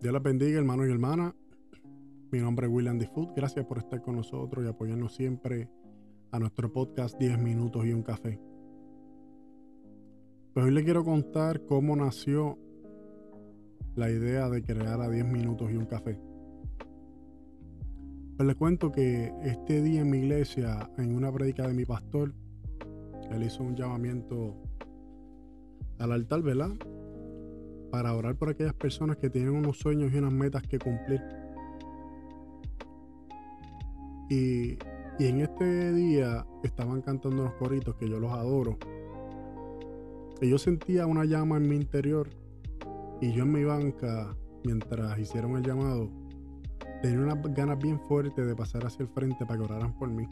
Dios les bendiga, hermanos y hermanas. Mi nombre es William Food. Gracias por estar con nosotros y apoyarnos siempre a nuestro podcast 10 minutos y un café. Pues hoy les quiero contar cómo nació la idea de crear a 10 minutos y un café. Pues les cuento que este día en mi iglesia, en una predica de mi pastor, él hizo un llamamiento al altar, ¿verdad? Para orar por aquellas personas que tienen unos sueños y unas metas que cumplir. Y, y en este día estaban cantando los coritos que yo los adoro. Y yo sentía una llama en mi interior y yo en mi banca, mientras hicieron el llamado, tenía unas ganas bien fuertes de pasar hacia el frente para que oraran por mí.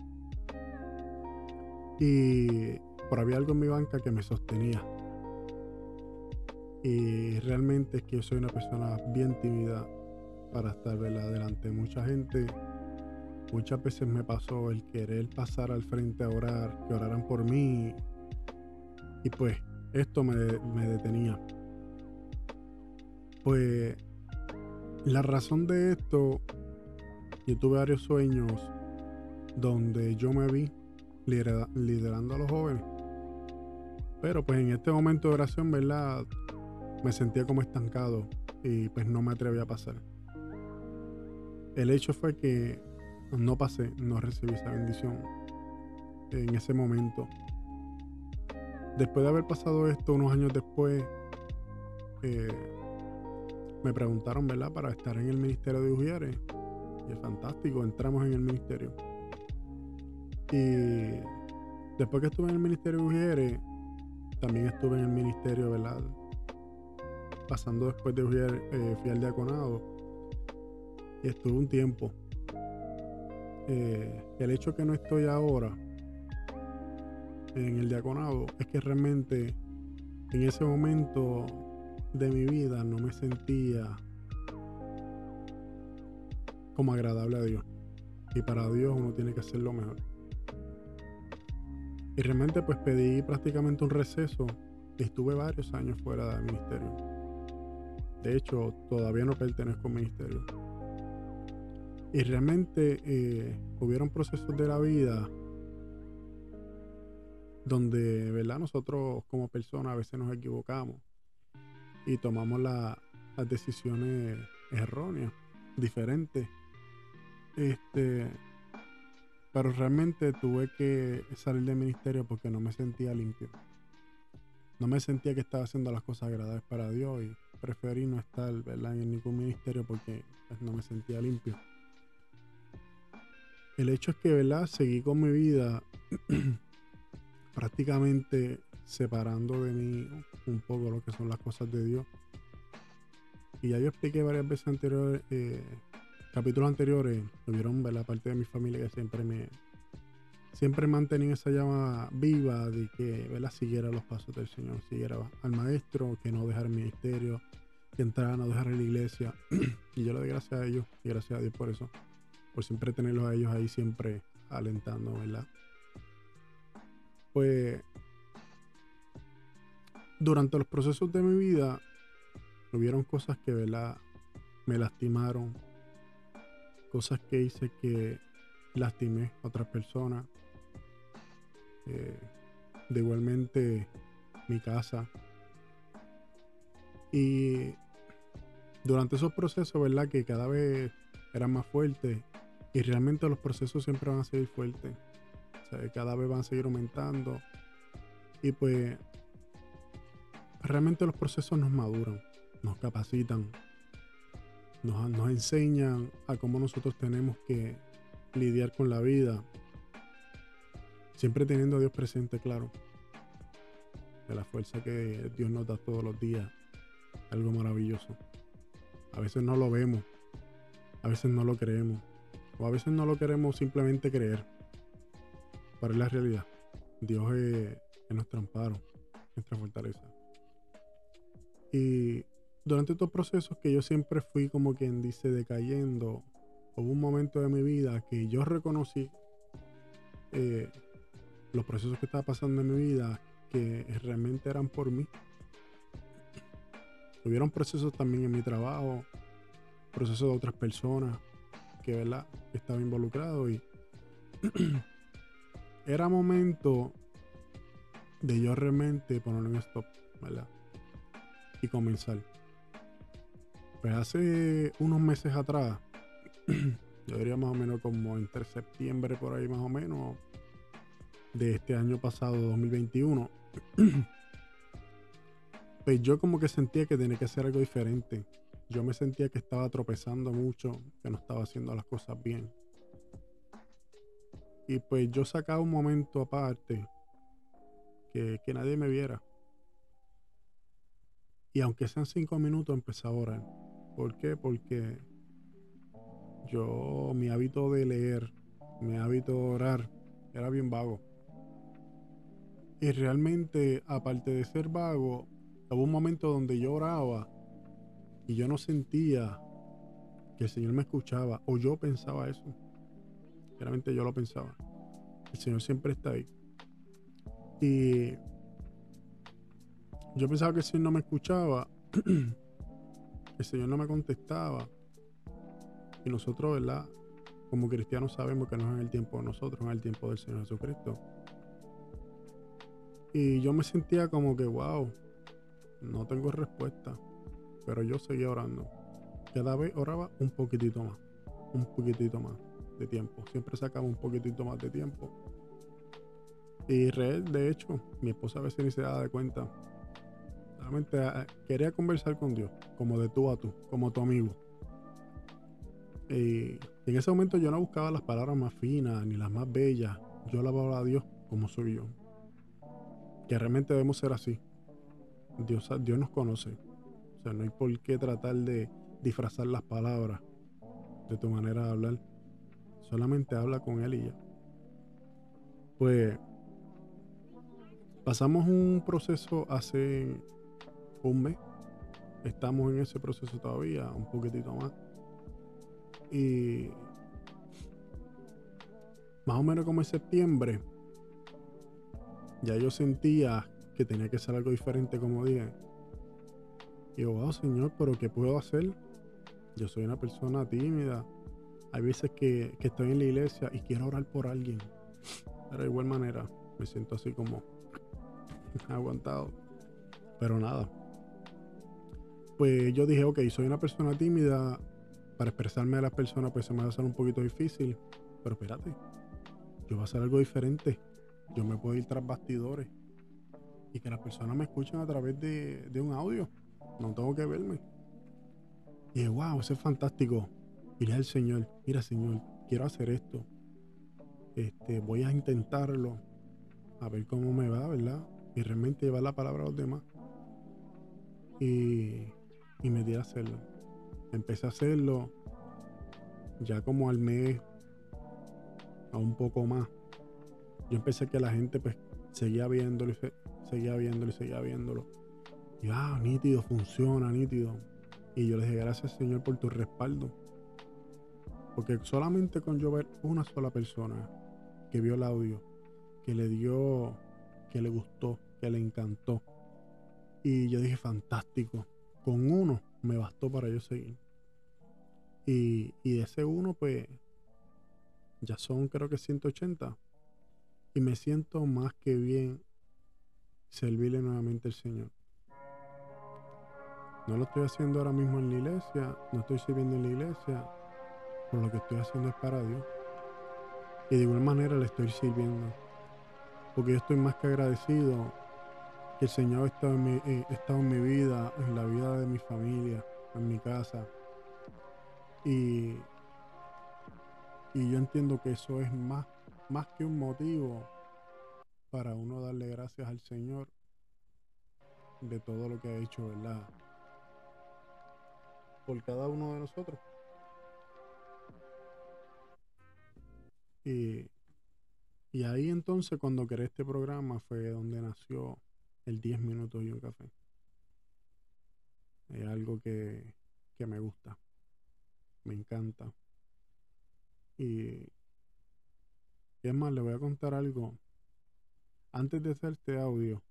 Y por había algo en mi banca que me sostenía. Y realmente es que yo soy una persona bien tímida para estar delante de mucha gente. Muchas veces me pasó el querer pasar al frente a orar, que oraran por mí. Y pues esto me, me detenía. Pues la razón de esto, yo tuve varios sueños donde yo me vi liderando a los jóvenes. Pero pues en este momento de oración, ¿verdad? Me sentía como estancado y pues no me atreví a pasar. El hecho fue que no pasé, no recibí esa bendición en ese momento. Después de haber pasado esto, unos años después, eh, me preguntaron, ¿verdad?, para estar en el ministerio de Ujieres. Y es fantástico, entramos en el ministerio. Y después que estuve en el ministerio de Ujieres, también estuve en el ministerio, ¿verdad? Pasando después de eh, fui al diaconado. Y estuve un tiempo. Eh, el hecho que no estoy ahora en el diaconado es que realmente en ese momento de mi vida no me sentía como agradable a Dios. Y para Dios uno tiene que hacer lo mejor. Y realmente pues pedí prácticamente un receso y estuve varios años fuera del ministerio. De hecho, todavía no pertenezco al ministerio. Y realmente eh, hubieron procesos de la vida donde, ¿verdad? Nosotros como personas a veces nos equivocamos y tomamos las decisiones erróneas, diferentes. Este, pero realmente tuve que salir del ministerio porque no me sentía limpio. No me sentía que estaba haciendo las cosas agradables para Dios preferí no estar ¿verdad? en ningún ministerio porque pues, no me sentía limpio. El hecho es que, ¿verdad? Seguí con mi vida prácticamente separando de mí un poco lo que son las cosas de Dios. Y ya yo expliqué varias veces anteriores, eh, capítulos anteriores, tuvieron la parte de mi familia que siempre me siempre mantenía esa llama viva de que ¿verdad? siguiera los pasos del Señor, siguiera al maestro, que no dejara el ministerio, que entrara, no dejar la iglesia. y yo le doy gracias a ellos y gracias a Dios por eso, por siempre tenerlos a ellos ahí siempre alentando, ¿verdad? Pues durante los procesos de mi vida hubieron cosas que ¿verdad? me lastimaron, cosas que hice que lastimé a otras personas. Eh, de igualmente mi casa. Y durante esos procesos, ¿verdad? Que cada vez eran más fuertes. Y realmente los procesos siempre van a seguir fuertes. Cada vez van a seguir aumentando. Y pues realmente los procesos nos maduran, nos capacitan, nos enseñan a cómo nosotros tenemos que lidiar con la vida. Siempre teniendo a Dios presente, claro. De la fuerza que Dios nos da todos los días. Algo maravilloso. A veces no lo vemos. A veces no lo creemos. O a veces no lo queremos simplemente creer. Pero es la realidad. Dios es, es nuestro amparo, nuestra fortaleza. Y durante estos procesos que yo siempre fui como quien dice decayendo, hubo un momento de mi vida que yo reconocí eh, los procesos que estaba pasando en mi vida que realmente eran por mí. Hubieron procesos también en mi trabajo, procesos de otras personas que, ¿verdad? Estaba involucrado y era momento de yo realmente poner un stop, ¿verdad? Y comenzar. Pues hace unos meses atrás, yo diría más o menos como entre septiembre por ahí más o menos, de este año pasado, 2021, pues yo como que sentía que tenía que hacer algo diferente. Yo me sentía que estaba tropezando mucho, que no estaba haciendo las cosas bien. Y pues yo sacaba un momento aparte que, nadie me viera. Y aunque sean cinco minutos, empecé a orar. ¿Por qué? Porque yo, mi hábito de leer, mi hábito de orar, era bien vago. Y realmente, aparte de ser vago, hubo un momento donde yo oraba y yo no sentía que el Señor me escuchaba, o yo pensaba eso. Realmente yo lo pensaba. El Señor siempre está ahí. Y yo pensaba que el Señor no me escuchaba, el Señor no me contestaba. Y nosotros, ¿verdad? Como cristianos sabemos que no es en el tiempo de nosotros, no es el tiempo del Señor Jesucristo. Y yo me sentía como que, wow, no tengo respuesta. Pero yo seguía orando. Cada vez oraba un poquitito más. Un poquitito más de tiempo. Siempre sacaba un poquitito más de tiempo. Y de hecho, mi esposa a veces ni se daba de cuenta. Realmente eh, quería conversar con Dios, como de tú a tú, como tu amigo. Y en ese momento yo no buscaba las palabras más finas ni las más bellas. Yo hablaba a Dios como soy yo que realmente debemos ser así. Dios, Dios nos conoce. O sea, no hay por qué tratar de disfrazar las palabras de tu manera de hablar. Solamente habla con Él y ya. Pues pasamos un proceso hace un mes. Estamos en ese proceso todavía, un poquitito más. Y más o menos como en septiembre ya yo sentía que tenía que ser algo diferente, como dije. Y yo, wow, Señor, pero ¿qué puedo hacer? Yo soy una persona tímida. Hay veces que, estoy en la iglesia y quiero orar por alguien. Pero de igual manera, me siento así como aguantado. Pero nada. Pues yo dije, ok, soy una persona tímida. Para expresarme a las personas, pues se me va a hacer un poquito difícil. Pero espérate, yo voy a hacer algo diferente yo me puedo ir tras bastidores y que las personas me escuchen a través de, un audio. No tengo que verme. Y wow, eso es fantástico. Mira al Señor, mira Señor, quiero hacer esto. Este, voy a intentarlo, a ver cómo me va, ¿verdad? Y realmente llevar la palabra a los demás. Y, y me di a hacerlo. Empecé a hacerlo ya como al mes, a un poco más yo empecé que la gente pues seguía viéndolo, seguía viéndolo, seguía viéndolo. Y ah, nítido, funciona, nítido. Y yo le dije, gracias Señor por tu respaldo. Porque solamente con yo ver una sola persona que vio el audio, que le dio, que le gustó, que le encantó. Y yo dije, fantástico. Con uno me bastó para yo seguir. Y, y de ese uno, pues, ya son creo que 180 y me siento más que bien servirle nuevamente al Señor. No lo estoy haciendo ahora mismo en la iglesia, no estoy sirviendo en la iglesia, por lo que estoy haciendo es para Dios. Y de igual manera le estoy sirviendo, porque yo estoy más que agradecido que el Señor ha estado en mi, eh, estado en mi vida, en la vida de mi familia, en mi casa. Y, y yo entiendo que eso es más más que un motivo para uno darle gracias al Señor de todo lo que ha hecho, ¿verdad? Por cada uno de nosotros. Y, y ahí entonces cuando creé este programa fue donde nació el 10 minutos y un café. Es algo que, que me gusta, me encanta. Y, y es más, le voy a contar algo. Antes de hacer este audio,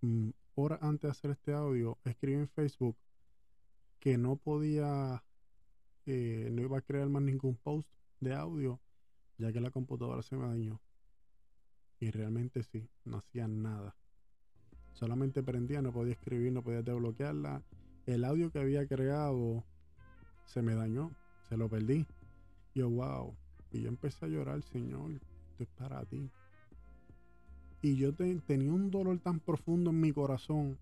mm, horas antes de hacer este audio, escribí en Facebook que no podía, eh, no iba a crear más ningún post de audio, ya que la computadora se me dañó. Y realmente sí, no hacía nada. Solamente prendía, no podía escribir, no podía desbloquearla. El audio que había creado se me dañó, se lo perdí. Yo, wow. Y yo empecé a llorar, Señor, esto es para ti. Y yo tenía un dolor tan profundo en mi corazón.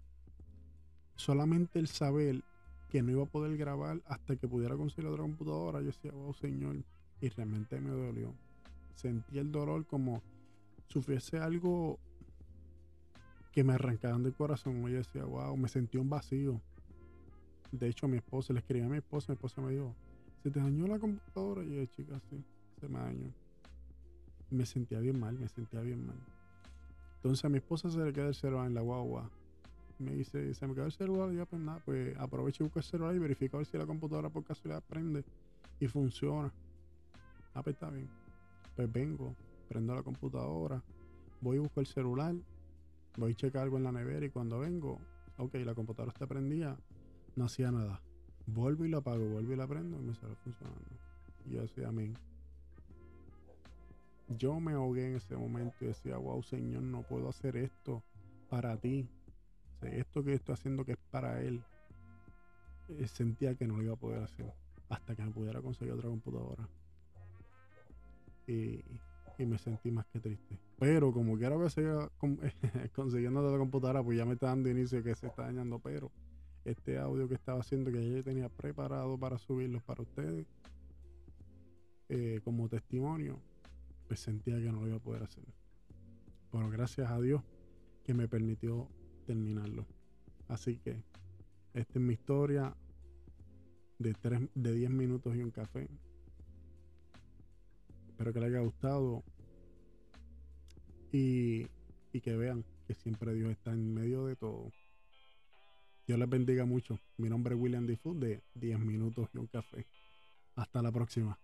Solamente el saber que no iba a poder grabar hasta que pudiera conseguir otra computadora. Yo decía, wow, Señor. Y realmente me dolió. Sentí el dolor como si algo que me arrancaban del corazón. Yo decía, wow, me sentí un vacío. De hecho, mi esposa, le escribí a mi esposa, mi esposa me dijo, ¿se te dañó la computadora? Y yo, chica, sí, se me dañó. Me sentía bien mal, me sentía bien mal. Entonces a mi esposa se le queda el celular en la guagua. Me dice, se me quedó el celular, ya pues nada, pues aprovecho y busco el celular y verifico a ver si la computadora por casualidad prende y funciona. Ah, pues está bien. Pues vengo, prendo la computadora, voy y busco el celular, voy a checar algo en la nevera y cuando vengo, ok, la computadora está prendida, no hacía nada. Vuelvo y la apago, vuelvo y la prendo y me sale funcionando. Y yo decía, amén. Yo me ahogué en ese momento y decía, wow, Señor, no puedo hacer esto para ti. esto que estoy haciendo que es para Él. Eh, sentía que no lo iba a poder hacer hasta que me pudiera conseguir otra computadora. Y, me sentí más que triste. Pero como quiera que siga consiguiendo otra computadora, pues ya me está dando inicio que se está dañando. Pero este audio que estaba haciendo, que yo tenía preparado para subirlo para ustedes, eh, como testimonio, pues sentía que no lo iba a poder hacer. Bueno, gracias a Dios que me permitió terminarlo. Así que esta es mi historia de, tres, de 10 minutos y un café. Espero que les haya gustado y que vean que siempre Dios está en medio de todo. Dios les bendiga mucho. Mi nombre es William Food de 10 minutos y un café. Hasta la próxima.